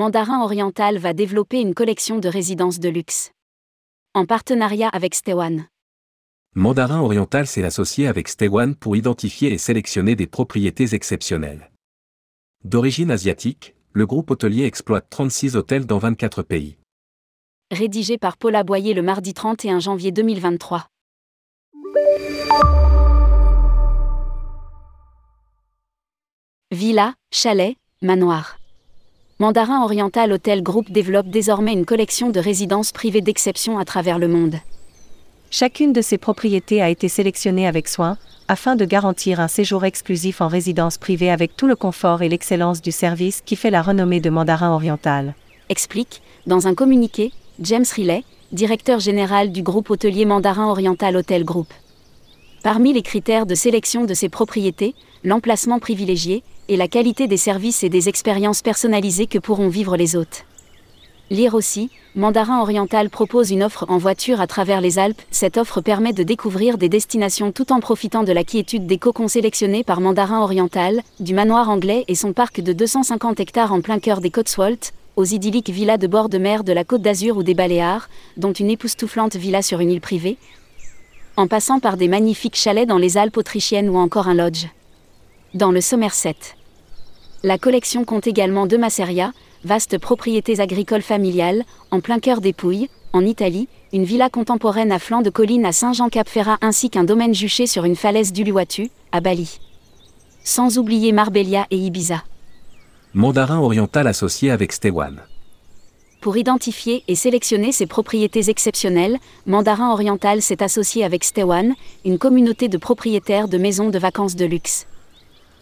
Mandarin Oriental va développer une collection de résidences de luxe. En partenariat avec Stewan. Mandarin Oriental s'est associé avec Stewan pour identifier et sélectionner des propriétés exceptionnelles. D'origine asiatique, le groupe hôtelier exploite 36 hôtels dans 24 pays. Rédigé par Paula Boyer le mardi 31 janvier 2023. Villa, chalet, manoir. Mandarin Oriental Hôtel Group développe désormais une collection de résidences privées d'exception à travers le monde. Chacune de ces propriétés a été sélectionnée avec soin, afin de garantir un séjour exclusif en résidence privée avec tout le confort et l'excellence du service qui fait la renommée de Mandarin Oriental. Explique, dans un communiqué, James Riley, directeur général du groupe hôtelier Mandarin Oriental Hotel Group. Parmi les critères de sélection de ces propriétés, l'emplacement privilégié et la qualité des services et des expériences personnalisées que pourront vivre les hôtes. Lire aussi, Mandarin Oriental propose une offre en voiture à travers les Alpes. Cette offre permet de découvrir des destinations tout en profitant de la quiétude des cocons sélectionnés par Mandarin Oriental, du manoir anglais et son parc de 250 hectares en plein cœur des Cotswolds, aux idylliques villas de bord de mer de la Côte d'Azur ou des Baléares, dont une époustouflante villa sur une île privée, en passant par des magnifiques chalets dans les Alpes autrichiennes ou encore un lodge. Dans le Somerset. La collection compte également deux masserias, vastes propriétés agricoles familiales, en plein cœur des Pouilles, en Italie, une villa contemporaine à flanc de colline à Saint-Jean-Cap-Ferrat ainsi qu'un domaine juché sur une falaise d'Uluwatu, à Bali. Sans oublier Marbella et Ibiza. Mandarin Oriental associé avec Stewan. Pour identifier et sélectionner ces propriétés exceptionnelles, Mandarin Oriental s'est associé avec Stewan, une communauté de propriétaires de maisons de vacances de luxe.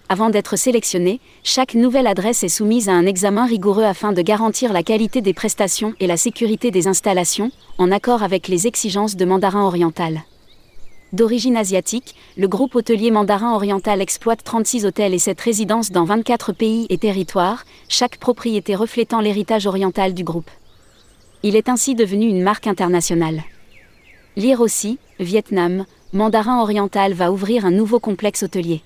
Avant d'être sélectionné, chaque nouvelle adresse est soumise à un examen rigoureux afin de garantir la qualité des prestations et la sécurité des installations, en accord avec les exigences de Mandarin Oriental. D'origine asiatique, le groupe hôtelier Mandarin Oriental exploite 36 hôtels et 7 résidences dans 24 pays et territoires, chaque propriété reflétant l'héritage oriental du groupe. Il est ainsi devenu une marque internationale. Lire aussi, Vietnam, Mandarin Oriental va ouvrir un nouveau complexe hôtelier.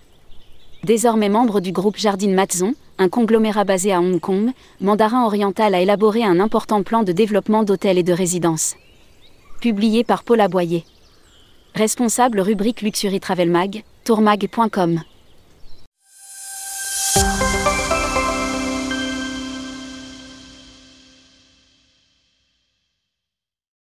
Désormais membre du groupe Jardine Matzon, un conglomérat basé à Hong Kong, Mandarin Oriental a élaboré un important plan de développement d'hôtels et de résidences. Publié par Paul Aboyer. Responsable rubrique Luxury Travel Mag, tourmag.com.